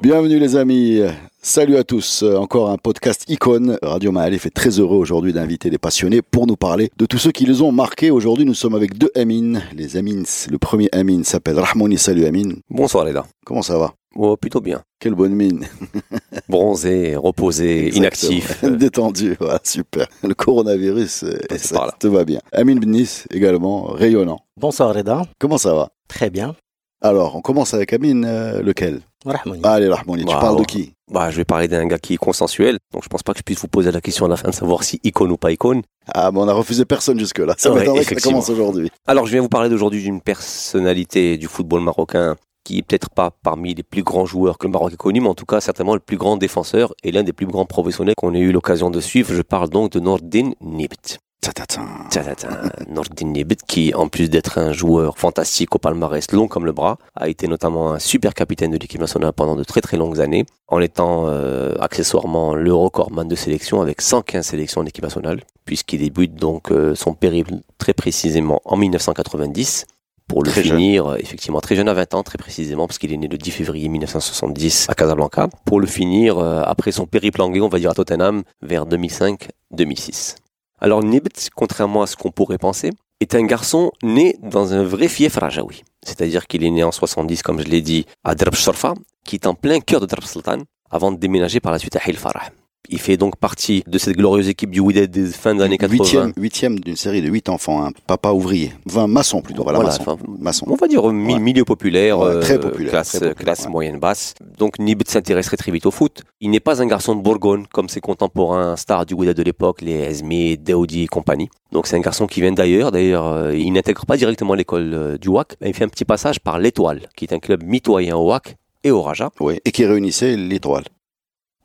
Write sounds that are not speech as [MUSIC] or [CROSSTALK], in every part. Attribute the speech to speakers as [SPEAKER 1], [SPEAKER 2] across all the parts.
[SPEAKER 1] Bienvenue les amis, salut à tous. Encore un podcast icône. Radio Mahalif est très heureux aujourd'hui d'inviter des passionnés pour nous parler de tous ceux qui les ont marqués. Aujourd'hui, nous sommes avec deux Amin. Les Amins, le premier Amin s'appelle Rahmouni. Salut Amin.
[SPEAKER 2] Bonsoir les gars.
[SPEAKER 1] Comment ça va?
[SPEAKER 2] Oh, plutôt bien.
[SPEAKER 1] Quelle bonne mine. [LAUGHS]
[SPEAKER 2] Bronzé, reposé, inactif. [LAUGHS]
[SPEAKER 1] Détendu, voilà, super. Le coronavirus,
[SPEAKER 2] Passé
[SPEAKER 1] ça,
[SPEAKER 2] par là.
[SPEAKER 1] tout va bien. Amin Bnis également, rayonnant.
[SPEAKER 3] Bonsoir Reda,
[SPEAKER 1] Comment ça va?
[SPEAKER 3] Très bien.
[SPEAKER 1] Alors, on commence avec Amin, euh, lequel?
[SPEAKER 3] Rahmouni.
[SPEAKER 1] Allez Rahmouni, tu parles de qui?
[SPEAKER 2] Bah, je vais parler d'un gars qui est consensuel, donc je pense pas que je puisse vous poser la question à la fin de savoir si icône ou pas icône.
[SPEAKER 1] Ah, mais on a refusé personne jusque-là. Ça
[SPEAKER 2] Ouais,
[SPEAKER 1] m'étonnerait que ça
[SPEAKER 2] effectivement.
[SPEAKER 1] commence aujourd'hui.
[SPEAKER 2] Alors, je viens vous parler d'aujourd'hui d'une personnalité du football marocain qui est peut-être pas parmi les plus grands joueurs que le Maroc ait connu, mais en tout cas certainement le plus grand défenseur et l'un des plus grands professionnels qu'on ait eu l'occasion de suivre. Je parle donc de Nordin Nibt. Nordin qui, en plus d'être un joueur fantastique au palmarès long comme le bras, a été notamment un super capitaine de l'équipe nationale pendant de très très longues années, en étant euh, accessoirement le recordman de sélection avec 115 sélections en équipe nationale, puisqu'il débute donc euh, son périple très précisément en 1990 pour le
[SPEAKER 1] Très
[SPEAKER 2] finir euh, effectivement très jeune à 20 ans très précisément parce qu'il est né le 10 février 1970 à Casablanca pour le finir euh, après son périple anglais on va dire à Tottenham vers 2005-2006. Alors Nibt, contrairement à ce qu'on pourrait penser, est un garçon né dans un vrai fief rajaoui. C'est-à-dire qu'il est né en 70, comme je l'ai dit, à Drab Shorfa, qui est en plein cœur de Drab Sultan, avant de déménager par la suite à Hil Farah. Il fait donc partie de cette glorieuse équipe du Wydad des fins des années 80.
[SPEAKER 1] Huitième, huitième d'une série de huit enfants, un papa ouvrier. Vingt maçons plutôt, voilà,
[SPEAKER 2] Voilà,
[SPEAKER 1] maçon.
[SPEAKER 2] enfin,
[SPEAKER 1] maçon.
[SPEAKER 2] On va dire euh, mi-
[SPEAKER 1] Ouais.
[SPEAKER 2] milieu populaire,
[SPEAKER 1] Ouais,
[SPEAKER 2] euh,
[SPEAKER 1] très populaire,
[SPEAKER 2] classe,
[SPEAKER 1] très populaire,
[SPEAKER 2] classe
[SPEAKER 1] ouais.
[SPEAKER 2] moyenne basse. Donc Nibt s'intéresserait très vite au foot. Il n'est pas un garçon de Bourgogne comme ses contemporains stars du Wydad de l'époque, les Esmi, Daoudi et compagnie. Donc c'est un garçon qui vient d'ailleurs. D'ailleurs, euh, il n'intègre pas directement l'école du WAC. mais Il fait un petit passage par l'Étoile, qui est un club mitoyen au WAC et au Raja.
[SPEAKER 1] Oui, et qui réunissait l'étoile.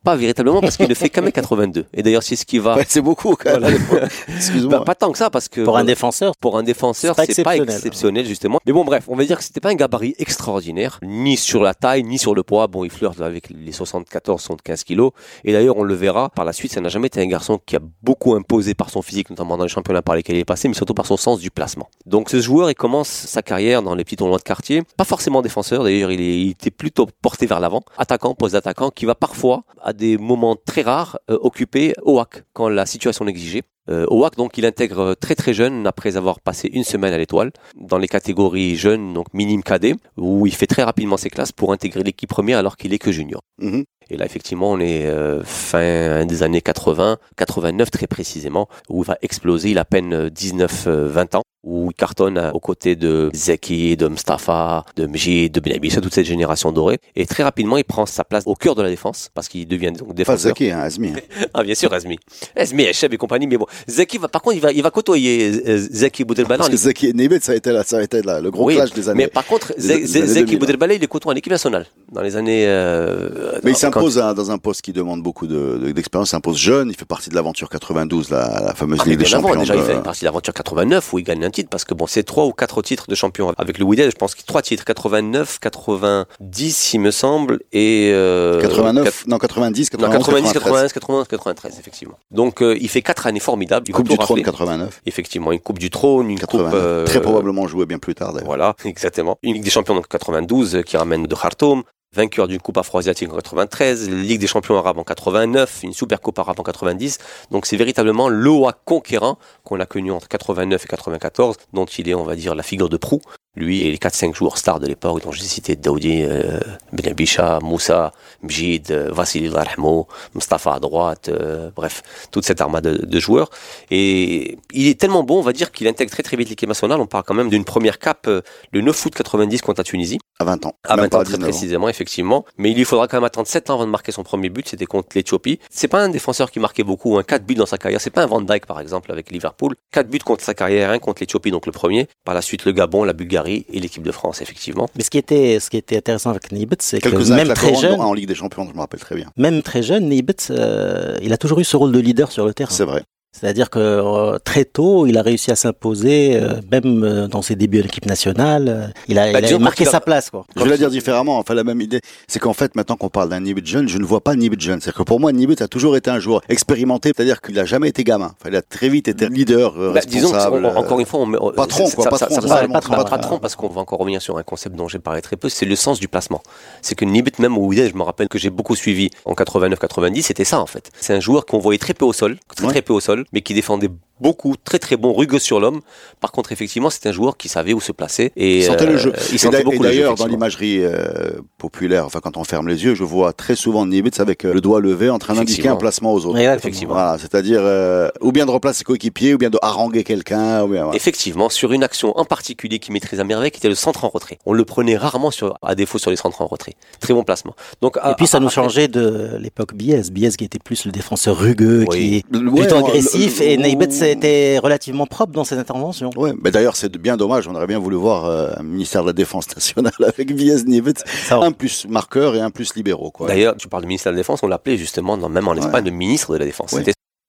[SPEAKER 2] Pas véritablement parce qu'il ne fait qu'un mètre 82. Et d'ailleurs, c'est ce qui va.
[SPEAKER 1] Ouais, c'est beaucoup quand même.
[SPEAKER 2] Voilà. [LAUGHS]
[SPEAKER 1] Excuse-moi.
[SPEAKER 2] Bah, pas tant que ça parce que
[SPEAKER 3] Pour un défenseur,
[SPEAKER 2] pour un défenseur,
[SPEAKER 3] C'est pas exceptionnel.
[SPEAKER 2] justement. Mais bon, bref, on va dire que c'était pas un gabarit extraordinaire, ni sur la taille, ni sur le poids. Bon, il flirte avec les 74-75 kilos. Et d'ailleurs, on le verra par la suite, ça n'a jamais été un garçon qui a beaucoup imposé par son physique, notamment dans les championnats par lesquels il est passé, mais surtout par son sens du placement. Donc, ce joueur, il commence sa carrière dans les petits tournois de quartier, pas forcément défenseur. D'ailleurs, il, est- il était plutôt porté vers l'avant, attaquant, poste d'attaquant, qui va parfois, à des moments très rares, euh, occuper OAC quand la situation l'exigeait. Euh, au WAC, donc, il intègre euh, très très jeune, après avoir passé une semaine à l'étoile, dans les catégories jeunes, donc minime cadet, où il fait très rapidement ses classes pour intégrer l'équipe première alors qu'il est que junior.
[SPEAKER 1] Mhm.
[SPEAKER 2] Et là, effectivement, on est euh, fin des années 80, 89 très précisément, où il va exploser. Il a à peine 19-20 ans, où il cartonne euh, aux côtés de Zeki, de Mustafa, de Mjid, de Benabissa, toute cette génération dorée. Et très rapidement, il prend sa place au cœur de la défense, parce qu'il devient donc
[SPEAKER 1] Pas
[SPEAKER 2] défenseur.
[SPEAKER 1] Zaki, hein, Azmi. hein. [LAUGHS]
[SPEAKER 2] Ah, bien sûr, Azmi. Azmi, Echeb et compagnie, mais bon. Zeki va, par contre, il va, il va côtoyer euh, Zeki Boudelbala.
[SPEAKER 1] Parce que Zaki et ça a été, là, ça a été là, le gros
[SPEAKER 2] Oui,
[SPEAKER 1] clash des années.
[SPEAKER 2] Mais par contre, Zeki
[SPEAKER 1] 2000,
[SPEAKER 2] Boudelbala, il est côtoie en équipe nationale. Dans les années. euh,
[SPEAKER 1] Mais il s'impose dans un poste qui demande beaucoup de- de- d'expérience. il s'impose jeune. Il fait partie de l'aventure 92, la, la fameuse
[SPEAKER 2] Ah,
[SPEAKER 1] Ligue des
[SPEAKER 2] avant,
[SPEAKER 1] Champions.
[SPEAKER 2] déjà, il
[SPEAKER 1] de-
[SPEAKER 2] fait partie de l'aventure 89 où il gagne un titre parce que bon, c'est trois ou quatre titres de champion avec le Wydad. Je pense qu'il trois titres 89, 90, il me semble, et euh,
[SPEAKER 1] 89, non, 90,
[SPEAKER 2] Non,
[SPEAKER 1] 91,
[SPEAKER 2] 90,
[SPEAKER 1] 93.
[SPEAKER 2] 91, 91, 93, effectivement. Donc, euh, il fait quatre années formidables. Il
[SPEAKER 1] Coupe du Trône
[SPEAKER 2] rafler.
[SPEAKER 1] 89.
[SPEAKER 2] Effectivement, une Coupe du Trône, une
[SPEAKER 1] 89.
[SPEAKER 2] Coupe. euh,
[SPEAKER 1] Très probablement joué bien plus tard.
[SPEAKER 2] Voilà, [LAUGHS] exactement. Une Ligue des Champions en 92 euh, qui ramène de Khartoum. Vainqueur d'une Coupe afro-asiatique en 93, Ligue des Champions arabes en 89, une Super Coupe arabe en 90. Donc c'est véritablement l'OA conquérant qu'on a connu entre 89 et 94, dont il est, on va dire, la figure de proue. Lui et les 4-5 joueurs stars de l'époque, dont j'ai cité Daoudi, euh, Ben Abisha, Moussa, Mjid, euh, Vassili Larhmo, Mustafa à droite, euh, bref, toute cette armade de, de joueurs. Et il est tellement bon, on va dire, qu'il intègre très très vite l'équipe nationale. On parle quand même d'une première cape euh, le 9 août 90 contre la Tunisie.
[SPEAKER 1] À 20 ans.
[SPEAKER 2] À
[SPEAKER 1] Même
[SPEAKER 2] 20
[SPEAKER 1] pas
[SPEAKER 2] ans très
[SPEAKER 1] 19 ans.
[SPEAKER 2] précisément, effectivement. Mais il lui faudra quand même attendre 7 ans avant de marquer son premier but. C'était contre l'Éthiopie. C'est pas un défenseur qui marquait beaucoup, un 4 buts dans sa carrière. C'est pas un Van Dijk, par exemple, avec Liverpool. 4 buts contre sa carrière, un contre l'Éthiopie, donc le premier. Par la suite, le Gabon, la Bulgarie. Et l'équipe de France, effectivement.
[SPEAKER 3] Mais ce qui était, ce qui était intéressant avec Nibet, c'est que
[SPEAKER 1] avec
[SPEAKER 3] même
[SPEAKER 1] la
[SPEAKER 3] très jeune,
[SPEAKER 1] en Ligue des Champions, je me rappelle très bien.
[SPEAKER 3] même très jeune, Nibet, euh, il a toujours eu ce rôle de leader sur le terrain.
[SPEAKER 1] C'est vrai.
[SPEAKER 3] C'est-à-dire que euh, très tôt, il a réussi à s'imposer, euh, même euh, dans ses débuts à l'équipe nationale. il a,
[SPEAKER 2] Bah,
[SPEAKER 3] il a
[SPEAKER 2] disons
[SPEAKER 3] marqué
[SPEAKER 2] a-
[SPEAKER 3] sa place, quoi.
[SPEAKER 1] Je vais la dire différemment, enfin la même idée, c'est qu'en fait maintenant qu'on parle d'un Nibet jeune, je ne vois pas Nibet jeune. C'est-à-dire que pour moi Nibet a toujours été un joueur expérimenté, c'est-à-dire qu'il a jamais été gamin. Enfin, il a très vite été leader,
[SPEAKER 2] Bah, disons que,
[SPEAKER 1] responsable.
[SPEAKER 2] on- encore une fois, on met,
[SPEAKER 1] Patron,
[SPEAKER 2] ça-
[SPEAKER 1] quoi,
[SPEAKER 2] ça-
[SPEAKER 1] patron,
[SPEAKER 2] ça- ça-
[SPEAKER 3] patron,
[SPEAKER 2] pas
[SPEAKER 3] ouais.
[SPEAKER 2] patron, parce qu'on va encore revenir sur un concept dont j'ai parlé très peu, c'est le sens du placement. C'est que Nibet, même au Wydad, je me rappelle que j'ai beaucoup suivi en 89-90, c'était ça en fait. C'est un joueur qu'on voyait très peu au sol, très
[SPEAKER 1] Ouais.
[SPEAKER 2] très peu au sol, mais qui défendait beaucoup, très très bon, rugueux sur l'homme. Par contre, effectivement, c'est un joueur qui savait où se placer et
[SPEAKER 1] Il sentait
[SPEAKER 2] euh,
[SPEAKER 1] le jeu.
[SPEAKER 2] Il sentait beaucoup
[SPEAKER 1] et
[SPEAKER 2] le jeu.
[SPEAKER 1] d'ailleurs, dans l'imagerie euh, populaire, enfin quand on ferme les yeux, je vois très souvent Nibet avec euh, le doigt levé en train d'indiquer un placement aux autres.
[SPEAKER 2] Effectivement.
[SPEAKER 1] Voilà, c'est-à-dire euh, ou bien de replacer ses coéquipiers, ou bien de haranguer quelqu'un, ou bien. voilà.
[SPEAKER 2] Effectivement, sur une action en particulier qui maîtrise à merveille, qui était le centre en retrait. On le prenait rarement sur, à défaut sur les centres en retrait. Très bon placement. Donc,
[SPEAKER 3] Et puis ça nous changeait de l'époque Biez. Biez qui était plus le défenseur rugueux,
[SPEAKER 2] Oui.
[SPEAKER 3] qui est
[SPEAKER 1] Ouais,
[SPEAKER 3] plutôt agressif, et Neibet était relativement propre dans ses interventions.
[SPEAKER 1] Ouais, mais d'ailleurs c'est bien dommage. On aurait bien voulu voir euh, un ministère de la Défense nationale avec Viez Nibet,
[SPEAKER 3] Ça,
[SPEAKER 1] un plus marqueur et un plus libéraux.
[SPEAKER 2] D'ailleurs, tu parles du ministère de la Défense, on l'appelait justement, dans- même en Espagne, le ministre de la Défense.
[SPEAKER 1] Ouais.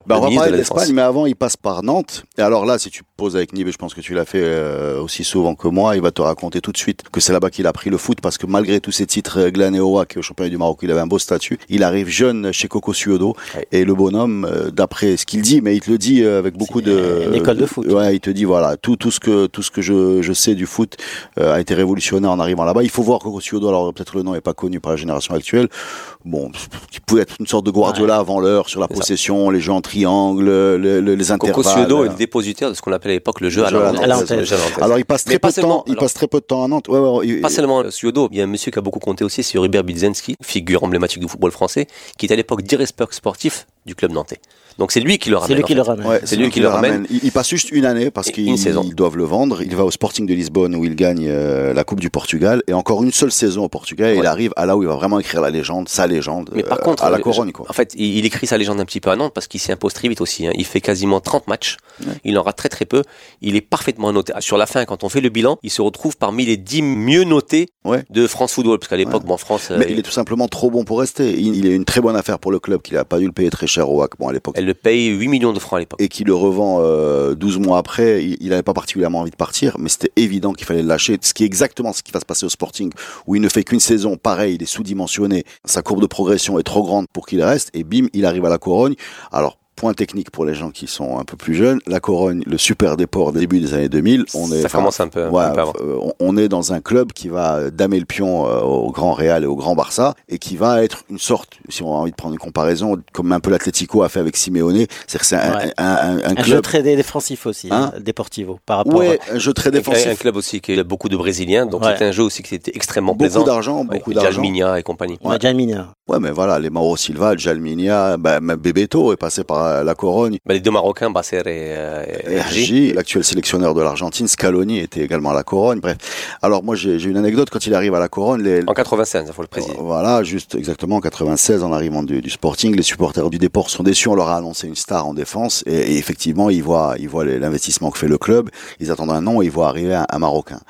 [SPEAKER 1] Bah, on va parler
[SPEAKER 2] de
[SPEAKER 1] l'Espagne, mais avant, il passe par Nantes. Et alors là, si tu poses avec Nibet, je pense que tu l'as fait euh, aussi souvent que moi, il va te raconter tout de suite que c'est là-bas qu'il a pris le foot, parce que malgré tous ses titres, euh, Glan et Oak, au championnat du Maroc, il avait un beau statut. Il arrive jeune chez Coco Suodo,
[SPEAKER 2] Ouais.
[SPEAKER 1] et le bonhomme, euh, d'après ce qu'il dit, mais il te le dit euh, avec beaucoup de...
[SPEAKER 3] une école de foot.
[SPEAKER 1] Ouais, il te dit, voilà, tout, tout ce que, tout ce que je, je sais du foot euh, a été révolutionnaire en arrivant là-bas. Il faut voir Coco Suodo, alors peut-être le nom est pas connu par la génération actuelle. Bon, qui pouvait être une sorte de Guardiola avant l'heure sur la
[SPEAKER 2] ça.
[SPEAKER 1] possession, les jeux en triangle, le- le- les intervalles.
[SPEAKER 2] Coco Suodo est le dépositaire de ce qu'on appelait à l'époque le jeu
[SPEAKER 1] Le
[SPEAKER 2] à
[SPEAKER 1] jeu à
[SPEAKER 2] la à.
[SPEAKER 1] Alors il passe très
[SPEAKER 2] pas
[SPEAKER 1] peu de temps. Il passe très peu de temps à Nantes. Ouais, ouais, il-
[SPEAKER 2] Pas seulement Suodo, il y a un monsieur qui a beaucoup compté aussi, c'est Hubert Bilzensky, figure emblématique du football français, qui était à l'époque directeur sportif du club nantais. Donc c'est lui qui le ramène.
[SPEAKER 3] C'est lui qui le ramène.
[SPEAKER 1] Ouais,
[SPEAKER 2] C'est lui qui le ramène.
[SPEAKER 1] Il, il passe juste une année parce qu'ils doivent le vendre. Il va au Sporting de Lisbonne où il gagne euh, la Coupe du Portugal et encore une seule saison au Portugal. Et
[SPEAKER 2] Ouais.
[SPEAKER 1] il arrive à là où il va vraiment écrire la légende, sa légende,
[SPEAKER 2] Mais par
[SPEAKER 1] euh,
[SPEAKER 2] contre,
[SPEAKER 1] à la
[SPEAKER 2] euh,
[SPEAKER 1] couronne. Quoi.
[SPEAKER 2] En fait, il, il écrit sa légende un petit peu à Nantes parce qu'il s'y impose très vite aussi. hein. Il fait quasiment 30 matchs. Il en rate très très peu. Il est parfaitement noté. Sur la fin, quand on fait le bilan, il se retrouve parmi les 10 mieux notés
[SPEAKER 1] Ouais.
[SPEAKER 2] de France Football. Parce qu'à l'époque, bon, France, euh,
[SPEAKER 1] Mais il est tout simplement trop bon pour rester. Il, il est une très bonne affaire pour le club qu'il a pas dû le payer très cher au bon, à l'époque.
[SPEAKER 2] elle le paye 8 millions de francs à l'époque.
[SPEAKER 1] et qui le revend euh, 12 mois après, il n'avait pas particulièrement envie de partir, mais c'était évident qu'il fallait le lâcher. Ce qui est exactement ce qui va se passer au Sporting, où il ne fait qu'une saison, pareil, il est sous-dimensionné, sa courbe de progression est trop grande pour qu'il reste, et bim, il arrive à la Corogne. Alors, point technique pour les gens qui sont un peu plus jeunes, la Corogne, le super déport début des années 2000, on est...
[SPEAKER 2] Ça commence un peu, un
[SPEAKER 1] Ouais,
[SPEAKER 2] peu avant.
[SPEAKER 1] euh, on- on est dans un club qui va damer le pion euh, au Grand Real et au Grand Barça et qui va être une sorte, si on a envie de prendre une comparaison, comme un peu l'Atlético a fait avec Simeone, c'est que c'est un,
[SPEAKER 3] Ouais.
[SPEAKER 1] un, un- un
[SPEAKER 3] Un jeu
[SPEAKER 1] club,
[SPEAKER 3] très dé- défensif aussi,
[SPEAKER 1] Hein
[SPEAKER 3] hein, Deportivo, par rapport
[SPEAKER 1] ouais, un jeu très
[SPEAKER 2] Et Un
[SPEAKER 1] défensif,
[SPEAKER 2] club aussi qui a beaucoup de Brésiliens, donc
[SPEAKER 3] Ouais.
[SPEAKER 2] c'était un jeu aussi qui était extrêmement
[SPEAKER 1] beaucoup
[SPEAKER 2] plaisant.
[SPEAKER 1] d'argent,
[SPEAKER 2] Ouais,
[SPEAKER 1] beaucoup
[SPEAKER 2] et
[SPEAKER 1] d'argent.
[SPEAKER 2] Jalminia et compagnie.
[SPEAKER 3] à.
[SPEAKER 1] Ouais, mais voilà, les Mauro Silva, Jalminia, bah, même Bebeto est passé par la Corogne.
[SPEAKER 2] Bah, les deux Marocains, Basser et, euh, et
[SPEAKER 1] l'actuel sélectionneur de l'Argentine, Scaloni était également à la Corogne. Bref. Alors moi j'ai une anecdote quand il arrive à la Corogne, les,
[SPEAKER 2] En 96, il faut le préciser.
[SPEAKER 1] Voilà, juste exactement en 96, en arrivant du, du Sporting, les supporters du Déport sont déçus. On leur a annoncé une star en défense et, et effectivement, ils voient, ils voient l'investissement que fait le club. Ils attendent un nom et ils voient arriver un, un Marocain.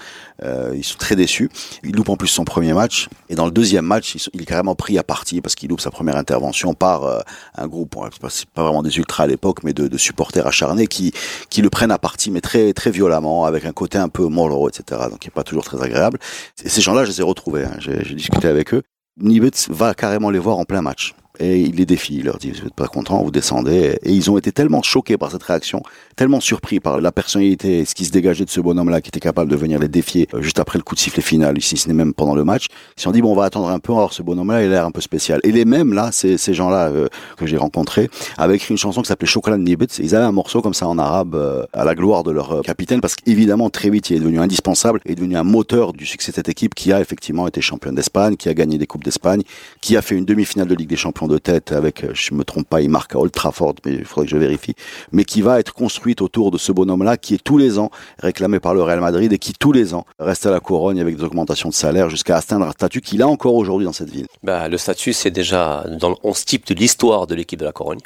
[SPEAKER 1] Euh, ils sont très déçus. Il loupe en plus son premier match et dans le deuxième match, il est carrément pris à partie parce qu'il loupe sa première intervention par euh, un groupe, c'est pas, vraiment des ultras à l'époque, mais de, de supporters acharnés qui qui le prennent à partie, mais très très violemment, avec un côté un peu mollo, etc. Donc, qui est pas toujours très agréable. Et ces gens-là, je les ai retrouvés. hein. J'ai discuté avec eux. Nibet va carrément les voir en plein match. Et il les défie, il leur dit, vous êtes pas contents, vous descendez. Et ils ont été tellement choqués par cette réaction, tellement surpris par la personnalité et ce qui se dégageait de ce bonhomme-là, qui était capable de venir les défier euh, juste après le coup de sifflet final, si ce n'est même pendant le match. Ils se dit, bon, on va attendre un peu, alors ce bonhomme-là, il a l'air un peu spécial. Et les mêmes, là, ces, ces gens-là euh, que j'ai rencontrés, avaient écrit une chanson qui s'appelait Chocolat Nibet. Ils avaient un morceau comme ça en arabe, euh, à la gloire de leur capitaine, parce qu'évidemment, très vite, il est devenu indispensable, est devenu un moteur du succès de cette équipe qui a effectivement été championne d'Espagne, qui a gagné des Coupes d'Espagne, qui a fait une demi-finale de Ligue des Champions de tête avec, euh, je me trompe pas, il marque à Old Trafford, mais il faudrait que je vérifie, mais qui va être construite autour de ce bonhomme-là, qui est tous les ans réclamé par le Real Madrid et qui tous les ans reste à la couronne avec des augmentations de salaire jusqu'à atteindre un statut qu'il a encore aujourd'hui dans cette ville.
[SPEAKER 2] Bah, le statut, c'est déjà dans le 11 type de l'histoire de l'équipe de la Corogne.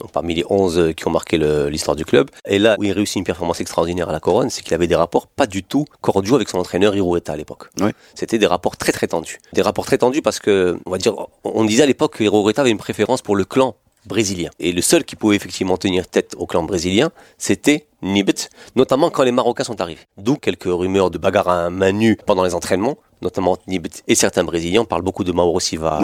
[SPEAKER 2] Donc parmi les 11 qui ont marqué l'histoire du club. Et là où il réussit une performance extraordinaire à la Couronne, c'est qu'il avait des rapports pas du tout cordiaux avec son entraîneur Hiroeta à l'époque. C'était des rapports très très tendus. Des rapports très tendus parce que, on va dire, on disait à l'époque que Hiroeta avait une préférence pour le clan brésilien. Et le seul qui pouvait effectivement tenir tête au clan brésilien, c'était Nibet, notamment quand les Marocains sont arrivés. D'où quelques rumeurs de bagarre à main nue pendant les entraînements, notamment Nibet et certains Brésiliens parlent beaucoup de Mauro Silva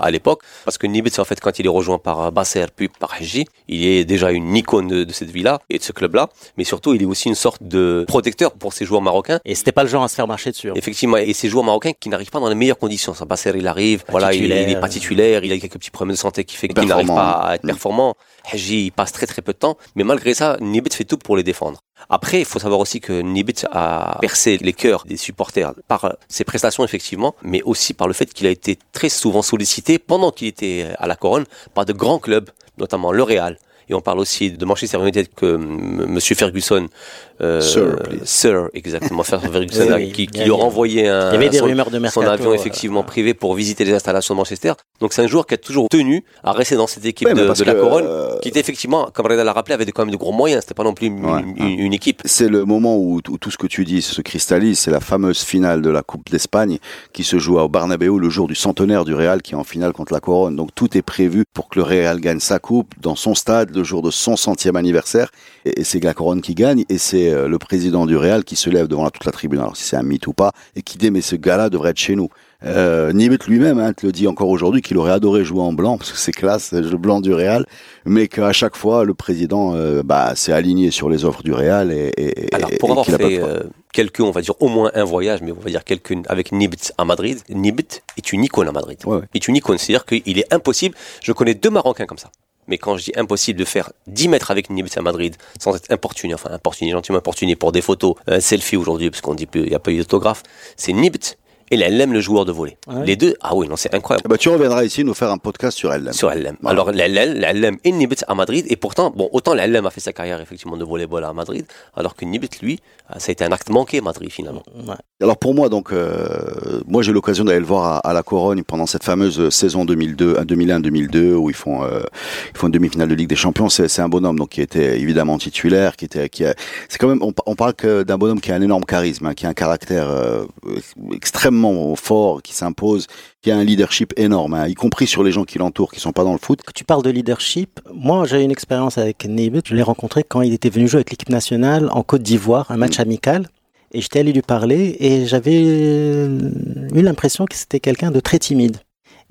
[SPEAKER 2] à, l'époque, parce que Nibet, en fait, quand il est rejoint par Basser puis par Haji, il est déjà une icône de, cette ville-là et de ce club-là, mais surtout, il est aussi une sorte de protecteur pour ces joueurs marocains.
[SPEAKER 3] Et c'était pas le genre à se faire marcher dessus. Hein.
[SPEAKER 2] Effectivement, et ces joueurs marocains qui n'arrivent pas dans les meilleures conditions. Ça, Basser, il arrive, voilà, il, est pas titulaire, il a quelques petits problèmes de santé qui fait qu'il n'arrive pas à être performant. Haji, il passe très très peu de temps, mais malgré ça, Nibet fait tout pour les défendre. Après, il faut savoir aussi que Nibit a percé les cœurs des supporters par ses prestations effectivement, mais aussi par le fait qu'il a été très souvent sollicité pendant qu'il était à la couronne par de grands clubs, notamment le Real, et on parle aussi de Manchester United que Monsieur Ferguson,
[SPEAKER 1] euh, Sir,
[SPEAKER 2] Sir, exactement, Ferguson, qui, qui lui a renvoyé un,
[SPEAKER 3] rumeurs de
[SPEAKER 2] son avion effectivement privé pour visiter les installations de Manchester. Donc c'est un joueur qui a toujours tenu à rester dans cette équipe de, la Couronne, euh, qui était effectivement, comme Reda l'a rappelé, avait quand même de gros moyens. C'était pas non plus une, équipe.
[SPEAKER 1] C'est le moment où, tout ce que tu dis se cristallise. C'est la fameuse finale de la Coupe d'Espagne qui se joue au Bernabéu le jour du centenaire du Real qui est en finale contre la Couronne. Donc tout est prévu pour que le Real gagne sa coupe dans son stade le jour de son centième anniversaire. Et, c'est la couronne qui gagne. Et c'est euh, le président du Real qui se lève devant toute la tribune. Alors si c'est un mythe ou pas. Et qui dit mais ce gars-là devrait être chez nous. Euh, Nibet lui-même hein, te le dit encore aujourd'hui qu'il aurait adoré jouer en blanc parce que c'est classe, le blanc du Real, mais qu'à chaque fois le président euh, bah, s'est aligné sur les offres du Real et, et
[SPEAKER 2] alors pour avoir fait euh, quelques, on va dire au moins un voyage, mais on va dire quelques avec Nibet à Madrid, Nibet est une icône à Madrid. Ouais, Est une icône, c'est-à-dire qu'il est impossible. Je connais deux Marocains comme ça. Mais quand je dis impossible de faire 10 mètres avec Nibet à Madrid sans être importuné, enfin importuné, gentiment importuné pour des photos, un selfie aujourd'hui, parce qu'on dit qu'il n'y a pas eu d'autographe, c'est Nibet et LLM le joueur de volet. Ah les deux, ah oui, non, c'est incroyable.
[SPEAKER 1] bah, tu reviendras ici nous faire un podcast sur LLM.
[SPEAKER 2] Sur LLM. Alors, LLM et Nibet à Madrid, et pourtant, bon, autant LLM a fait sa carrière effectivement de volleyball à Madrid, alors que Nibet, lui, ça a été un acte manqué à Madrid finalement.
[SPEAKER 1] Alors pour moi, donc, euh, moi j'ai l'occasion d'aller le voir à, la Corogne pendant cette fameuse saison 2002, 2001-2002 où ils font, euh, ils font une demi-finale de Ligue des Champions. C'est un bonhomme donc qui était évidemment titulaire, qui était, qui c'est quand même, on, parle d'un bonhomme qui a un énorme charisme, hein, qui a un caractère euh, extrêmement fort, qui s'impose, qui a un leadership énorme, hein, y compris sur les gens qui l'entourent, qui sont pas dans le foot.
[SPEAKER 3] Quand tu parles de leadership, moi j'ai une expérience avec Nibet. Je l'ai rencontré quand il était venu jouer avec l'équipe nationale en Côte d'Ivoire, un match mm. amical. Et j'étais allé lui parler et j'avais eu l'impression que c'était quelqu'un de très timide.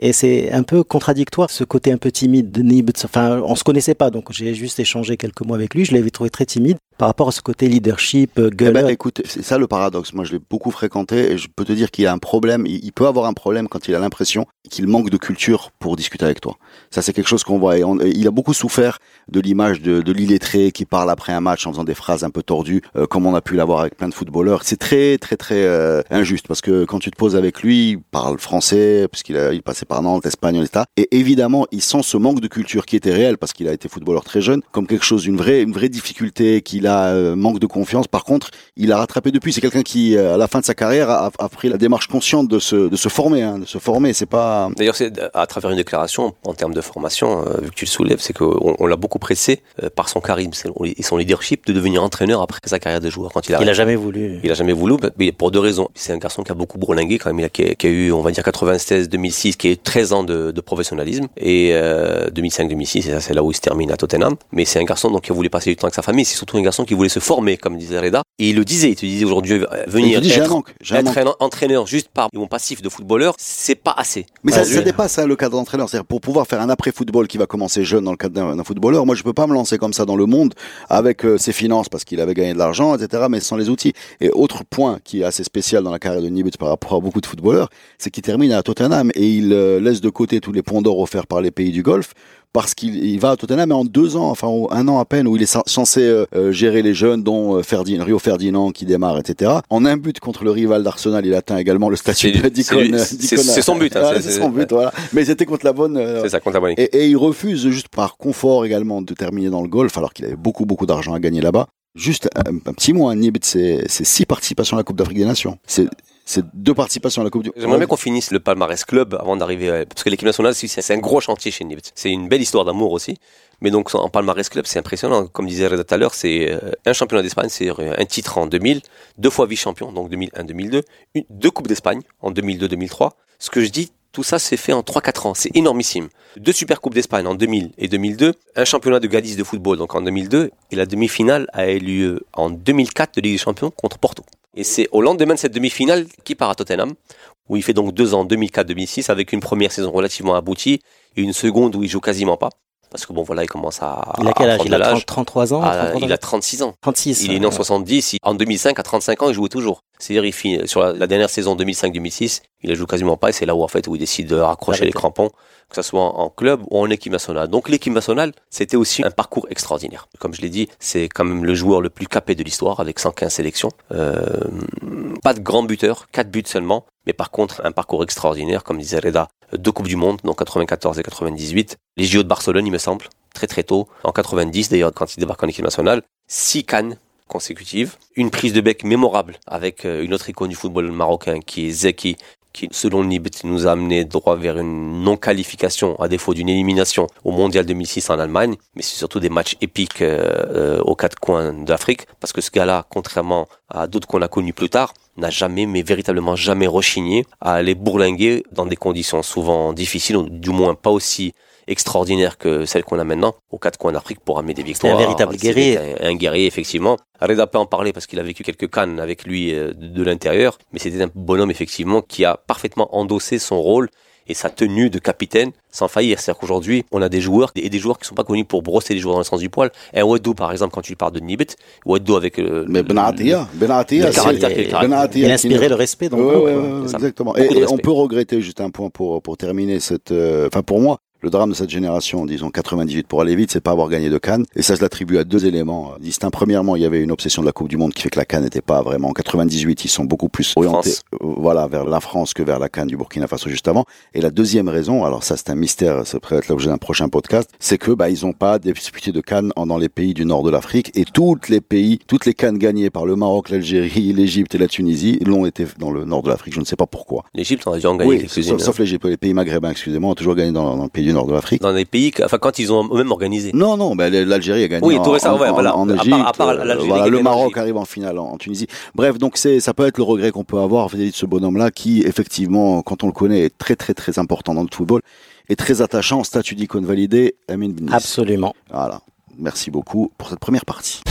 [SPEAKER 3] Et c'est un peu contradictoire ce côté un peu timide de Nibet. Enfin, on se connaissait pas, donc j'ai juste échangé quelques mots avec lui. Je l'avais trouvé très timide par rapport à ce côté leadership,
[SPEAKER 1] gueule. Eh ben, écoute, c'est ça le paradoxe. Moi, je l'ai beaucoup fréquenté et je peux te dire qu'il a un problème. Il peut avoir un problème quand il a l'impression qu'il manque de culture pour discuter avec toi. Ça, c'est quelque chose qu'on voit. Il a beaucoup souffert de l'image de, de l'illettré qui parle après un match en faisant des phrases un peu tordues, euh, comme on a pu l'avoir avec plein de footballeurs. C'est très, très, très euh, injuste parce que quand tu te poses avec lui, il parle français puisqu'il a, il passait par Nantes, espagnol, etc. Et évidemment, il sent ce manque de culture qui était réel parce qu'il a été footballeur très jeune, comme quelque chose, une vraie, une vraie difficulté qu'il a euh, manque de confiance. Par contre, il a rattrapé depuis. C'est quelqu'un qui, euh, à la fin de sa carrière, a, pris la démarche consciente de se, de se former, hein, de se former. C'est pas.
[SPEAKER 2] D'ailleurs, c'est à travers une déclaration en termes de formation, euh, vu que tu le soulèves, c'est qu'on on, l'a beaucoup pressé par son charisme et son leadership de devenir entraîneur après sa carrière de joueur. Quand il a,
[SPEAKER 3] il a jamais voulu.
[SPEAKER 2] Il a jamais voulu, mais pour deux raisons. C'est un garçon qui a beaucoup bourlingué quand même. Il a, qui, a, eu, on va dire, 96, 2006, qui a eu 13 ans de, de professionnalisme et 2005, 2006, c'est là où il se termine à Tottenham. Mais c'est un garçon donc qui a voulu passer du temps avec sa famille. C'est surtout un garçon qui voulait se formé, comme disait Reda. Et il le disait, il te disait aujourd'hui, euh, venir être, un entraîneur juste par mon passif de footballeur, c'est pas assez.
[SPEAKER 1] Mais ça, ça, dépasse hein, le cadre d'entraîneur. C'est-à-dire pour pouvoir faire un après-football qui va commencer jeune dans le cadre d'un footballeur, moi je peux pas me lancer comme ça dans le monde avec euh, ses finances parce qu'il avait gagné de l'argent, etc. Mais sans les outils. Et autre point qui est assez spécial dans la carrière de Nibet par rapport à beaucoup de footballeurs, c'est qu'il termine à Tottenham et il euh, laisse de côté tous les ponts d'or offerts par les pays du Golfe parce qu'il va à Tottenham, mais en deux ans, enfin un an à peine, où il est censé euh, euh, gérer les jeunes, dont euh, Ferdinand, Rio Ferdinand qui démarre, etc. En un but contre le rival d'Arsenal, il atteint également le statut d'icône.
[SPEAKER 2] C'est son but. Hein,
[SPEAKER 1] c'est son but, voilà. Mais c'était contre la bonne.
[SPEAKER 2] c'est ça, contre la bonne.
[SPEAKER 1] Et, et, il refuse juste par confort également de terminer dans le golf, alors qu'il avait beaucoup beaucoup d'argent à gagner là-bas. Juste un, petit mot, hein, Nibet, c'est six participations à la Coupe d'Afrique des Nations. C'est C'est deux participations à la Coupe du
[SPEAKER 2] J'aimerais bien qu'on finisse le palmarès club avant d'arriver, parce que l'équipe nationale, c'est un gros chantier chez Nibet. C'est une belle histoire d'amour aussi. Mais donc en palmarès club, c'est impressionnant. Comme disait Reda tout à l'heure, c'est euh, un championnat d'Espagne, c'est un titre en 2000, deux fois vice-champion, donc 2001-2002, deux coupes d'Espagne en 2002-2003. Ce que je dis, tout ça s'est fait en 3-4 ans, c'est énormissime. Deux super coupes d'Espagne en 2000 et 2002, un championnat de Galice de football donc en 2002, et la demi-finale a eu lieu en 2004 de Ligue des Champions contre Porto. Et c'est au lendemain de cette demi-finale qu'il part à Tottenham, où il fait donc deux ans 2004-2006 avec une première saison relativement aboutie et une seconde où il joue quasiment pas. Parce que bon, voilà, il commence à.
[SPEAKER 3] Il a quel âge? Il a 33 ans
[SPEAKER 2] ah, Il a 36 ans.
[SPEAKER 3] 36.
[SPEAKER 2] Il est né en 70. En 2005, à 35 ans, il jouait toujours. C'est-à-dire, il sur la, dernière saison 2005-2006, il ne joue quasiment pas et c'est là où, en fait, où il décide de raccrocher les crampons, que ce soit en club ou en équipe nationale. Donc, l'équipe nationale, c'était aussi un parcours extraordinaire. Comme je l'ai dit, c'est quand même le joueur le plus capé de l'histoire avec 115 sélections. Euh, pas de grand buteur, 4 buts seulement. Mais par contre, un parcours extraordinaire, comme disait Reda, deux Coupes du Monde, donc 94 et 98. Les JO de Barcelone, il me semble, très très tôt. En 90, d'ailleurs, quand il débarque en équipe nationale. Six cannes consécutives. Une prise de bec mémorable avec euh, une autre icône du football marocain qui est Zeki, qui, selon Nibet, nous a amené droit vers une non-qualification, à défaut d'une élimination au Mondial 2006 en Allemagne. Mais c'est surtout des matchs épiques euh, euh, aux quatre coins d'Afrique, parce que ce gars-là, contrairement à d'autres qu'on a connus plus tard, n'a jamais, mais véritablement jamais rechigné à aller bourlinguer dans des conditions souvent difficiles, ou du moins pas aussi extraordinaires que celles qu'on a maintenant aux quatre coins d'Afrique pour amener des victoires.
[SPEAKER 3] un véritable guerrier.
[SPEAKER 2] Un, guerrier, effectivement. Reda peut en parler parce qu'il a vécu quelques cannes avec lui euh, de l'intérieur, mais c'était un bonhomme, effectivement, qui a parfaitement endossé son rôle et sa tenue de capitaine sans faillir. C'est-à-dire qu'aujourd'hui, on a des joueurs et des joueurs qui sont pas connus pour brosser les joueurs dans le sens du poil. Un Wadou, par exemple, quand tu parles de Nibet, Wadou avec euh, le.
[SPEAKER 1] Mais Benatia, Benatia,
[SPEAKER 3] il a inspiré le respect. Donc,
[SPEAKER 1] exactement. Et, on peut regretter juste un point pour pour terminer cette. Euh, enfin, pour moi, le drame de cette génération, disons 98 pour aller vite, c'est pas avoir gagné de Cannes. Et ça, je l'attribue à deux éléments distincts. Premièrement, il y avait une obsession de la Coupe du Monde qui fait que la Cannes n'était pas vraiment. En 98, ils sont beaucoup plus orientés, euh, voilà, vers la France que vers la Cannes du Burkina Faso juste avant. Et la deuxième raison, alors ça, c'est un mystère, ça pourrait être l'objet d'un prochain podcast, c'est que, bah, ils ont pas disputé de Cannes dans les pays du nord de l'Afrique et toutes les pays, toutes les Cannes gagnées par le Maroc, l'Algérie, l'Égypte et la Tunisie l'ont été dans le nord de l'Afrique. Je ne sais pas pourquoi.
[SPEAKER 2] L'Égypte on a déjà gagné
[SPEAKER 1] oui, sauf, sauf l'Égypte, les pays maghrébins, excusez-moi, ont toujours gagné dans, dans le pays du nord de l'Afrique.
[SPEAKER 2] Dans les pays, enfin quand ils ont eux-mêmes organisé.
[SPEAKER 1] Non, non, ben, l'Algérie a gagné
[SPEAKER 2] oui,
[SPEAKER 1] en,
[SPEAKER 2] tout ça, ouais, voilà.
[SPEAKER 1] en, Égypte. À part, à part euh, voilà, le Maroc arrive en finale en, Tunisie. Bref, donc c'est ça peut être le regret qu'on peut avoir vis-à-vis de ce bonhomme-là qui, effectivement, quand on le connaît, est très très très important dans le football et très attachant, statut d'icône validé, Amin Benis.
[SPEAKER 3] Absolument.
[SPEAKER 1] Voilà. Merci beaucoup pour cette première partie.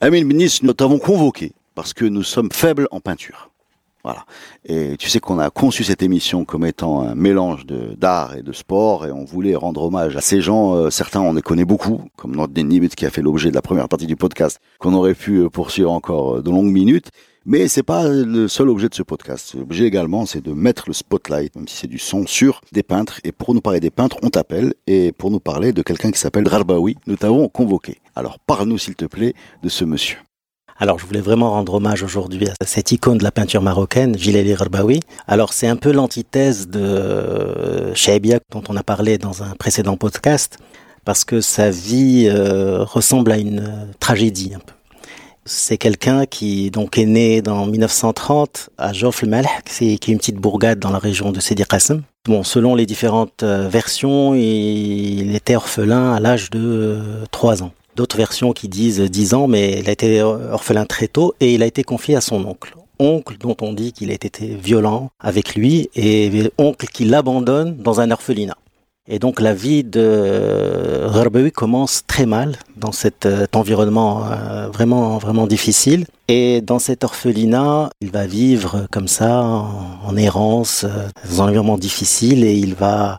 [SPEAKER 1] Amin Benis, nous t'avons convoqué parce que nous sommes faibles en peinture. Voilà. Et tu sais qu'on a conçu cette émission comme étant un mélange d'art et de sport, et on voulait rendre hommage à ces gens. Euh, certains, on les connaît beaucoup, comme notre Nibet qui a fait l'objet de la première partie du podcast, qu'on aurait pu euh, poursuivre encore euh, de longues minutes. Mais c'est pas le seul objet de ce podcast. L'objet également, c'est de mettre le spotlight, même si c'est du son, sur des peintres. Et pour nous parler des peintres, on t'appelle. Et pour nous parler de quelqu'un qui s'appelle Rarbaoui, nous t'avons convoqué. Alors parle-nous, s'il te plaît, de ce monsieur.
[SPEAKER 3] Alors, je voulais vraiment rendre hommage aujourd'hui à cette icône de la peinture marocaine, Gilali Rarbaoui. Alors, c'est un peu l'antithèse de Shaibia, dont on a parlé dans un précédent podcast, parce que sa vie euh, ressemble à une tragédie un peu. C'est quelqu'un qui donc est né dans 1930 à Jof el qui est une petite bourgade dans la région de Sidi Qassem. Bon, selon les différentes euh, versions, il était orphelin à l'âge de 3 euh, ans d'autres versions qui disent 10 ans, mais il a été orphelin très tôt et il a été confié à son oncle. Oncle dont on dit qu'il a été violent avec lui et oncle qui l'abandonne dans un orphelinat. Et donc la vie de Gharbaoui commence très mal dans cet euh, environnement euh, vraiment vraiment difficile. Et dans cet orphelinat, il va vivre comme ça en, errance, euh, dans un environnement difficile, et il va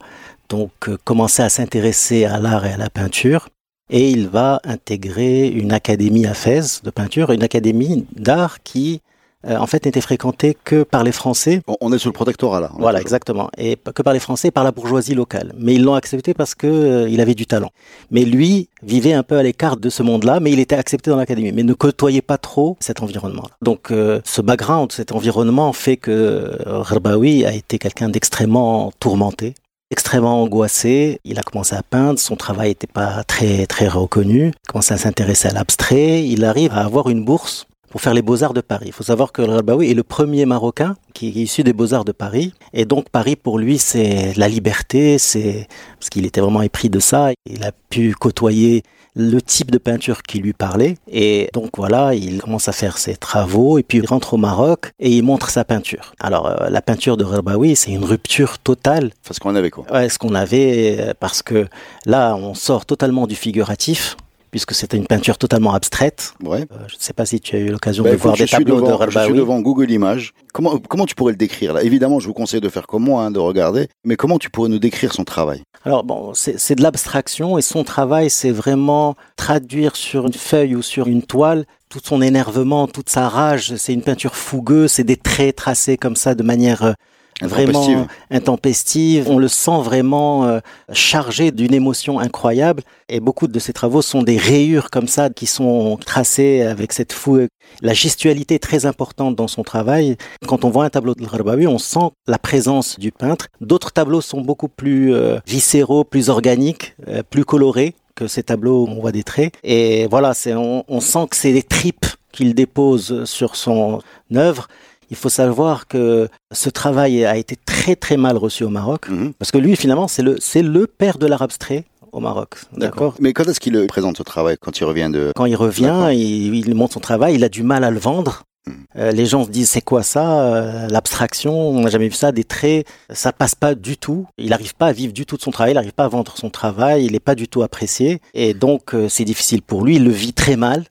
[SPEAKER 3] donc commencer à s'intéresser à l'art et à la peinture et il va intégrer une académie à Fès de peinture, une académie d'art qui euh, en fait n'était fréquentée que par les Français.
[SPEAKER 1] On est sur le protectorat là.
[SPEAKER 3] Voilà, exactement, et que par les Français, par la bourgeoisie locale. Mais ils l'ont accepté parce que euh, il avait du talent. Mais lui vivait un peu à l'écart de ce monde-là, mais il était accepté dans l'académie, mais ne côtoyait pas trop cet environnement. -là. Donc euh, ce background, cet environnement fait que Rbaoui a été quelqu'un d'extrêmement tourmenté extrêmement angoissé. Il a commencé à peindre, son travail n'était pas très très reconnu. Il a commencé à s'intéresser à l'abstrait. Il arrive à avoir une bourse pour faire les Beaux-Arts de Paris. Il faut savoir que Rabaoui est le premier Marocain qui est issu des Beaux-Arts de Paris. Et donc Paris, pour lui, c'est la liberté, c'est parce qu'il était vraiment épris de ça. Il a pu côtoyer le type de peinture qui lui parlait. Et donc voilà, il commence à faire ses travaux et puis il rentre au Maroc et il montre sa peinture. Alors euh, la peinture de Rabaoui, c'est une rupture totale.
[SPEAKER 1] Enfin, ce qu'on avait quoi?
[SPEAKER 3] Ouais, ce qu'on avait, euh, parce que là, on sort totalement du figuratif puisque c'était une peinture totalement abstraite.
[SPEAKER 1] Ouais.
[SPEAKER 3] Euh, je ne sais pas si tu as eu l'occasion
[SPEAKER 1] Bah,
[SPEAKER 3] de voir des tableaux
[SPEAKER 1] devant,
[SPEAKER 3] de
[SPEAKER 1] Je suis
[SPEAKER 3] Rabaoui.
[SPEAKER 1] devant Google Images. Comment, comment tu pourrais le décrire là? Évidemment, je vous conseille de faire comme moi, hein, de regarder. Mais comment tu pourrais nous décrire son travail?
[SPEAKER 3] Alors bon, c'est c'est de l'abstraction et son travail, c'est vraiment traduire sur une feuille ou sur une toile tout son énervement, toute sa rage. C'est une peinture fougueuse, c'est des traits tracés comme ça de manière vraiment intempestive. On le sent vraiment euh, chargé d'une émotion incroyable. Et beaucoup de ses travaux sont des rayures comme ça qui sont tracées avec cette fougue. La gestualité est très importante dans son travail. Quand on voit un tableau de Rabawi, on sent la présence du peintre. D'autres tableaux sont beaucoup plus euh, viscéraux, plus organiques, euh, plus colorés que ces tableaux où on voit des traits. Et voilà, c'est on, on sent que c'est des tripes qu'il dépose sur son œuvre. Il faut savoir que ce travail a été très très mal reçu au Maroc,
[SPEAKER 1] Mhm.
[SPEAKER 3] parce que lui finalement c'est le c'est le père de l'art abstrait au Maroc. D'accord.
[SPEAKER 1] Mais quand est-ce qu'il euh, présente ce travail Quand il revient de.
[SPEAKER 3] Quand il revient, il, il montre son travail, il a du mal à le vendre.
[SPEAKER 1] Mhm.
[SPEAKER 3] Euh, les gens se disent c'est quoi ça Euh, L'abstraction, on n'a jamais vu ça, des traits, ça passe pas du tout. Il n'arrive pas à vivre du tout de son travail, il n'arrive pas à vendre son travail, il n'est pas du tout apprécié. Et donc euh, c'est difficile pour lui, il le vit très mal.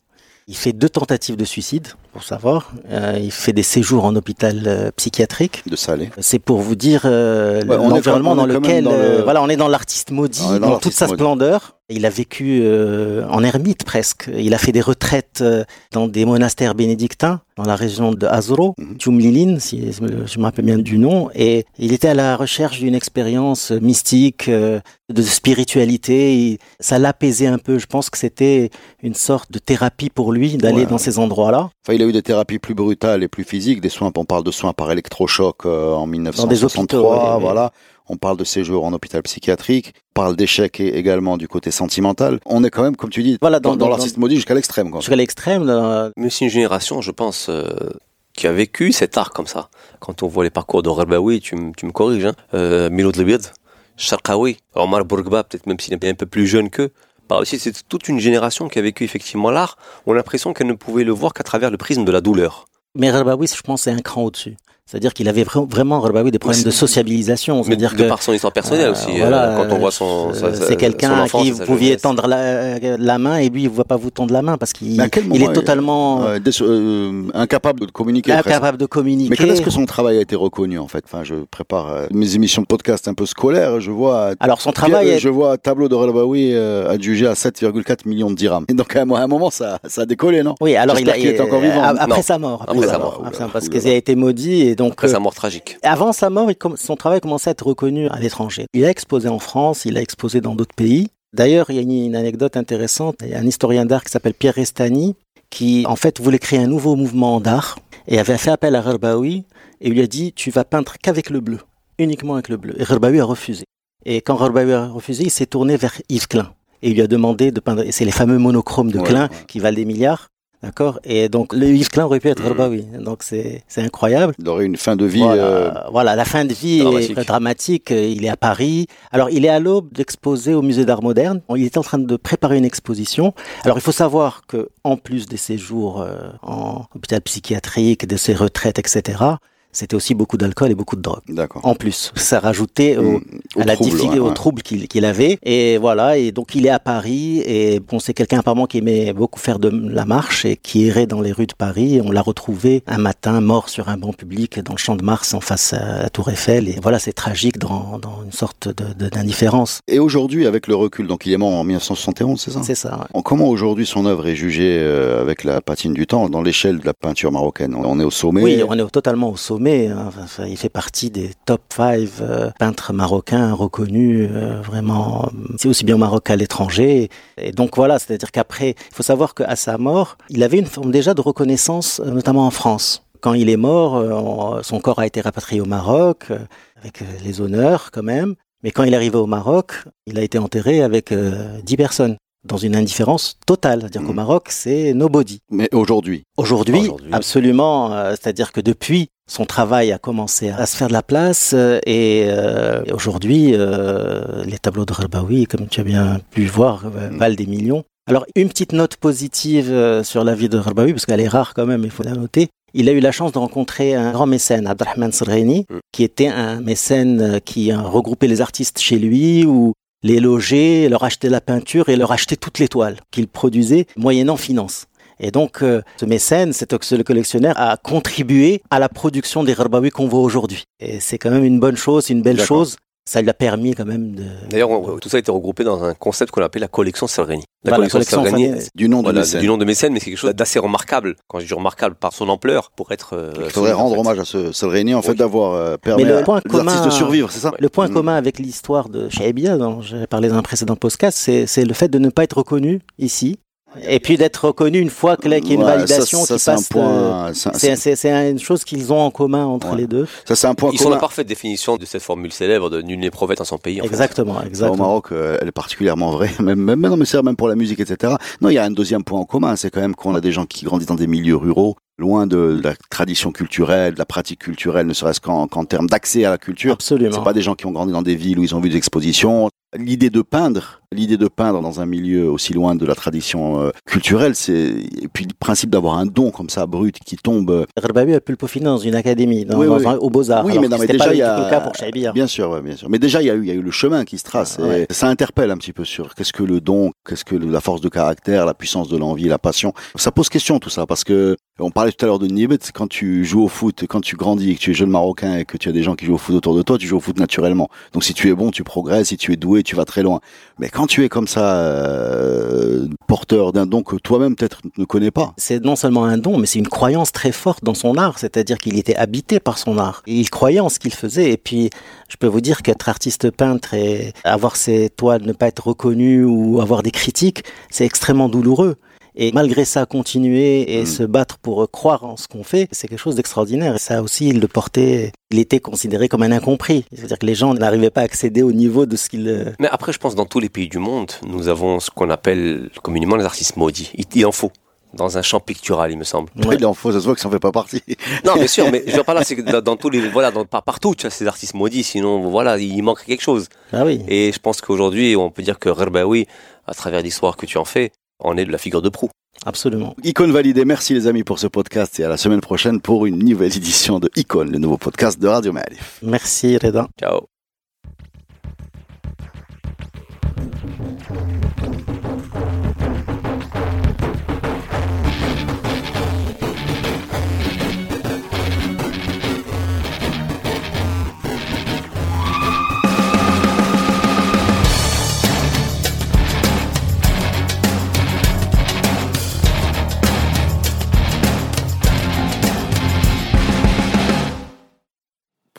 [SPEAKER 3] Il fait deux tentatives de suicide, pour savoir. Euh, il fait des séjours en hôpital euh, psychiatrique.
[SPEAKER 1] de Salé.
[SPEAKER 3] C'est pour vous dire euh,
[SPEAKER 1] Ouais,
[SPEAKER 3] l'environnement dans lequel,
[SPEAKER 1] dans le-
[SPEAKER 3] euh, voilà, on est dans l'artiste maudit,
[SPEAKER 1] dans
[SPEAKER 3] dans, toute sa
[SPEAKER 1] maudit.
[SPEAKER 3] splendeur. Il a vécu euh, en ermite presque. Il a fait des retraites euh, dans des monastères bénédictins dans la région de Azro,
[SPEAKER 1] Mhm.
[SPEAKER 3] Tchoumlilin, si je me rappelle bien du nom. Et il était à la recherche d'une expérience mystique, euh, de spiritualité. Ça l'apaisait un peu. Je pense que c'était une sorte de thérapie pour lui d'aller
[SPEAKER 1] Ouais.
[SPEAKER 3] dans ces endroits-là.
[SPEAKER 1] Enfin, il a eu des thérapies plus brutales et plus physiques, des soins. On parle de soins par électrochoc euh, en 1963.
[SPEAKER 3] hôpitaux, ouais, ouais.
[SPEAKER 1] On parle de séjours en hôpital psychiatrique. On parle d'échecs et- également du côté sentimental. On est quand même, comme tu dis,
[SPEAKER 3] Voilà,
[SPEAKER 1] dans,
[SPEAKER 3] dans-
[SPEAKER 1] dans
[SPEAKER 3] dans-
[SPEAKER 1] l'artiste maudit jusqu'à l'extrême.
[SPEAKER 3] Jusqu'à l'extrême,
[SPEAKER 2] Mais c'est une génération, je pense, euh, qui a vécu cet art comme ça. Quand on voit les parcours de Rabaoui, tu, me- tu me corriges, hein, euh, Milod Lebiad, Sharqawi, Omar Bourgba, peut-être même s'il est un peu plus jeune qu'eux. Par aussi, c'est toute une génération qui a vécu effectivement l'art. On a l'impression qu'elle ne pouvait le voir qu'à travers le prisme de la douleur.
[SPEAKER 3] Mais Rabaoui, je pense, c'est un cran au-dessus. C'est-à-dire qu'il avait vra- vraiment Rabaoui des problèmes
[SPEAKER 2] c'est-
[SPEAKER 3] de sociabilisation.
[SPEAKER 2] Mais
[SPEAKER 3] C'est-à-dire
[SPEAKER 2] de
[SPEAKER 3] que
[SPEAKER 2] par son histoire personnelle
[SPEAKER 3] euh,
[SPEAKER 2] aussi. euh,
[SPEAKER 3] voilà,
[SPEAKER 2] quand on voit son,
[SPEAKER 3] euh,
[SPEAKER 2] sa-
[SPEAKER 3] c'est
[SPEAKER 2] son
[SPEAKER 3] quelqu'un à qui vous pouviez
[SPEAKER 2] jeunesse.
[SPEAKER 3] tendre la, la main et lui il ne va pas vous tendre la main parce qu'il il est totalement
[SPEAKER 1] Euh, euh, incapable de communiquer. presque.
[SPEAKER 3] incapable de communiquer.
[SPEAKER 1] Mais quand est-ce que son travail a été reconnu en fait? Enfin, je prépare euh, mes émissions de podcast un peu scolaires. Je vois
[SPEAKER 3] Alors son travail est
[SPEAKER 1] je vois un tableau de Relbaoui euh, adjugé à 7,4 millions de dirhams. Et donc à un moment, ça, ça a décollé, non?
[SPEAKER 3] Oui, alors il, a,
[SPEAKER 1] est encore vivant.
[SPEAKER 3] après
[SPEAKER 2] Non.
[SPEAKER 3] sa mort, après,
[SPEAKER 2] Après
[SPEAKER 3] sa mort, parce qu'il a été maudit et donc
[SPEAKER 2] Après
[SPEAKER 3] euh,
[SPEAKER 2] sa mort tragique.
[SPEAKER 3] avant sa mort, il son travail commençait à être reconnu à l'étranger. Il a exposé en France, il a exposé dans d'autres pays. D'ailleurs, il y a une, anecdote intéressante. Il y a un historien d'art qui s'appelle Pierre Restani qui, en fait, voulait créer un nouveau mouvement d'art et avait fait appel à Rerbaoui et lui a dit Tu vas peindre qu'avec le bleu, uniquement avec le bleu. Et Rerbaoui a refusé. Et quand Rerbaoui a refusé, il s'est tourné vers Yves Klein et il lui a demandé de peindre. Et c'est les fameux monochromes de
[SPEAKER 1] Ouais,
[SPEAKER 3] Klein
[SPEAKER 1] ouais.
[SPEAKER 3] qui valent des milliards. D'accord? Et donc, le Yves Klein aurait pu être
[SPEAKER 2] Mhm.
[SPEAKER 3] Rerbaoui. Donc, c'est c'est incroyable.
[SPEAKER 1] Il aurait une fin de vie.
[SPEAKER 3] Voilà,
[SPEAKER 1] euh,
[SPEAKER 3] voilà, la fin de vie
[SPEAKER 2] dramatique.
[SPEAKER 3] est dramatique. Il est à Paris. Alors, il est à l'aube d'exposer au musée d'art moderne. Il est en train de préparer une exposition. Alors, il faut savoir que, en plus des séjours euh, en hôpital psychiatrique, de ses retraites, etc., c'était aussi beaucoup d'alcool et beaucoup de drogue.
[SPEAKER 1] D'accord.
[SPEAKER 3] En plus, ça rajoutait au,
[SPEAKER 1] Mm, au
[SPEAKER 3] à la
[SPEAKER 1] trouble,
[SPEAKER 3] difficulté,
[SPEAKER 1] ouais,
[SPEAKER 3] au
[SPEAKER 1] ouais.
[SPEAKER 3] trouble qu'il avait. Et voilà, et donc il est à Paris, et bon, c'est quelqu'un apparemment qui aimait beaucoup faire de la marche et qui errait dans les rues de Paris. Et on l'a retrouvé un matin mort sur un banc public dans le champ de Mars en face à la Tour Eiffel. Et voilà, c'est tragique dans, dans une sorte de- de- d'indifférence.
[SPEAKER 1] Et aujourd'hui, avec le recul, donc il est mort en 1971, c'est ça?
[SPEAKER 3] C'est ça. ouais.
[SPEAKER 1] En Comment aujourd'hui son œuvre est jugée euh, avec la patine du temps dans l'échelle de la peinture marocaine? On est au sommet.
[SPEAKER 3] Oui, on est totalement au sommet. Hein. Enfin, il fait partie des top 5 peintres marocains reconnus euh, vraiment. C'est aussi bien au Maroc qu'à l'étranger. Et donc voilà, c'est-à-dire qu'après, il faut savoir qu'à sa mort, il avait une forme déjà de reconnaissance, euh, notamment en France. Quand il est mort, euh, on- son corps a été rapatrié au Maroc, euh, avec euh, les honneurs quand même. Mais quand il est arrivé au Maroc, il a été enterré avec euh, 10 personnes, dans une indifférence totale. C'est-à-dire qu'au
[SPEAKER 1] Mhm.
[SPEAKER 3] Maroc, c'est nobody.
[SPEAKER 1] Mais aujourd'hui,
[SPEAKER 3] Aujourd'hui, absolument, euh, c'est-à-dire que depuis, son travail a commencé à se faire de la place euh, et, euh, et aujourd'hui, les tableaux de Rabawi, comme tu as bien pu voir,
[SPEAKER 1] Mm.
[SPEAKER 3] valent des millions. Alors, une petite note positive sur la vie de Rabawi, parce qu'elle est rare quand même, il faut la noter. Il a eu la chance de rencontrer un grand mécène, Abdelrahman Sreni,
[SPEAKER 2] Mm.
[SPEAKER 3] qui était un mécène qui regroupait les artistes chez lui ou les logeait, leur achetait la peinture et leur achetait toutes les toiles qu'il produisait, moyennant finance. Et donc, euh, ce mécène, cet le collectionneur, a contribué à la production des Gharbawi qu'on voit aujourd'hui. Et c'est quand même une bonne chose, une belle chose. Ça lui a permis quand même de...
[SPEAKER 2] D'ailleurs, tout ça a été regroupé dans un concept qu'on appelle la collection Salreni. La collection Salreni,
[SPEAKER 1] du nom de
[SPEAKER 2] voilà,
[SPEAKER 1] mécène.
[SPEAKER 2] du nom de mécène, mais c'est quelque chose d'assez remarquable. Quand je dis remarquable, par son ampleur, pour être. euh,
[SPEAKER 1] Il faudrait rendre
[SPEAKER 2] fait.
[SPEAKER 1] hommage à ce, en fait, d'avoir euh, permis
[SPEAKER 3] Mais le
[SPEAKER 1] à
[SPEAKER 3] point commun-
[SPEAKER 1] de survivre, c'est ça
[SPEAKER 3] Le point
[SPEAKER 1] Mm.
[SPEAKER 3] commun avec l'histoire de Shaibia, dont j'ai parlé dans un précédent podcast, c'est c'est le fait de ne pas être reconnu ici. Et puis d'être reconnu une fois qu'il y a une
[SPEAKER 1] Ouais,
[SPEAKER 3] validation
[SPEAKER 1] ça, ça,
[SPEAKER 3] qui
[SPEAKER 1] c'est un
[SPEAKER 3] passe. euh, C'est une chose qu'ils ont en commun entre
[SPEAKER 1] Ouais.
[SPEAKER 3] les deux.
[SPEAKER 1] ça, c'est un point
[SPEAKER 2] Ils sont
[SPEAKER 1] commun.
[SPEAKER 2] la parfaite définition de cette formule célèbre de nul n'est prophète en son pays. en fait.
[SPEAKER 3] Exactement,
[SPEAKER 1] Ça, au
[SPEAKER 3] exactement.
[SPEAKER 1] Maroc, euh, elle est particulièrement vraie. [LAUGHS] Même, même, non, mais c'est même pour la musique, etc. Non, il y a un deuxième point en commun, c'est quand même qu'on a des gens qui grandissent dans des milieux ruraux, loin de la tradition culturelle, de la pratique culturelle, ne serait-ce qu'en qu'en termes d'accès à la culture.
[SPEAKER 3] Absolument.
[SPEAKER 1] C'est pas des gens qui ont grandi dans des villes où ils ont vu des expositions. L'idée de peindre, l'idée de peindre dans un milieu aussi loin de la tradition euh, culturelle, c'est et puis le principe d'avoir un don comme ça brut qui tombe. euh,
[SPEAKER 3] Gharbawi a pu le peaufiner dans une académie, dans,
[SPEAKER 1] Oui,
[SPEAKER 3] dans
[SPEAKER 1] oui.
[SPEAKER 3] un- au Beaux-Arts.
[SPEAKER 1] Oui,
[SPEAKER 3] alors
[SPEAKER 1] mais non, mais déjà il y a
[SPEAKER 3] le cas pour
[SPEAKER 1] bien sûr, ouais, bien sûr. Mais déjà il y a eu, il y a eu le chemin qui se trace.
[SPEAKER 3] Ah, ouais.
[SPEAKER 1] ça interpelle un petit peu sur qu'est-ce que le don, qu'est-ce que la force de caractère, la puissance de l'envie, la passion. Ça pose question tout ça parce que on parlait tout à l'heure de Nibet. Quand tu joues au foot, quand tu grandis, que tu es jeune marocain et que tu as des gens qui jouent au foot autour de toi, tu joues au foot naturellement. Donc si tu es bon, tu progresses. Si tu es doué, tu vas très loin. Mais quand tu es comme ça, euh, porteur d'un don que toi-même peut-être ne connais pas.
[SPEAKER 3] c'est non seulement un don, mais c'est une croyance très forte dans son art, c'est-à-dire qu'il était habité par son art. Il croyait en ce qu'il faisait. Et puis, je peux vous dire qu'être artiste peintre et avoir ses toiles ne pas être reconnu ou avoir des critiques, c'est extrêmement douloureux. Et malgré ça, continuer et
[SPEAKER 1] Mm.
[SPEAKER 3] se battre pour croire en ce qu'on fait, c'est quelque chose d'extraordinaire. Et ça aussi, il le portait, il était considéré comme un incompris. C'est-à-dire que les gens n'arrivaient pas à accéder au niveau de ce qu'il... euh,
[SPEAKER 2] Mais après, je pense dans tous les pays du monde, nous avons ce qu'on appelle communément les artistes maudits. Il, il en faut. Dans un champ pictural, il me semble.
[SPEAKER 3] Ouais.
[SPEAKER 1] Il en faut, ça se voit que ça en fait pas partie.
[SPEAKER 2] Non, bien sûr, mais [LAUGHS] je veux pas là, c'est que dans, dans tous les, voilà, dans, pas partout, tu as ces artistes maudits, sinon, voilà, il manque quelque chose.
[SPEAKER 3] Ah oui.
[SPEAKER 2] Et je pense qu'aujourd'hui, on peut dire que Rerbaoui, à travers l'histoire que tu en fais, en est de la figure de proue.
[SPEAKER 3] Absolument.
[SPEAKER 1] Icône validée, merci les amis pour ce podcast et à la semaine prochaine pour une nouvelle édition de Icône, le nouveau podcast de Radio Malif.
[SPEAKER 3] Merci, Reda.
[SPEAKER 2] Ciao.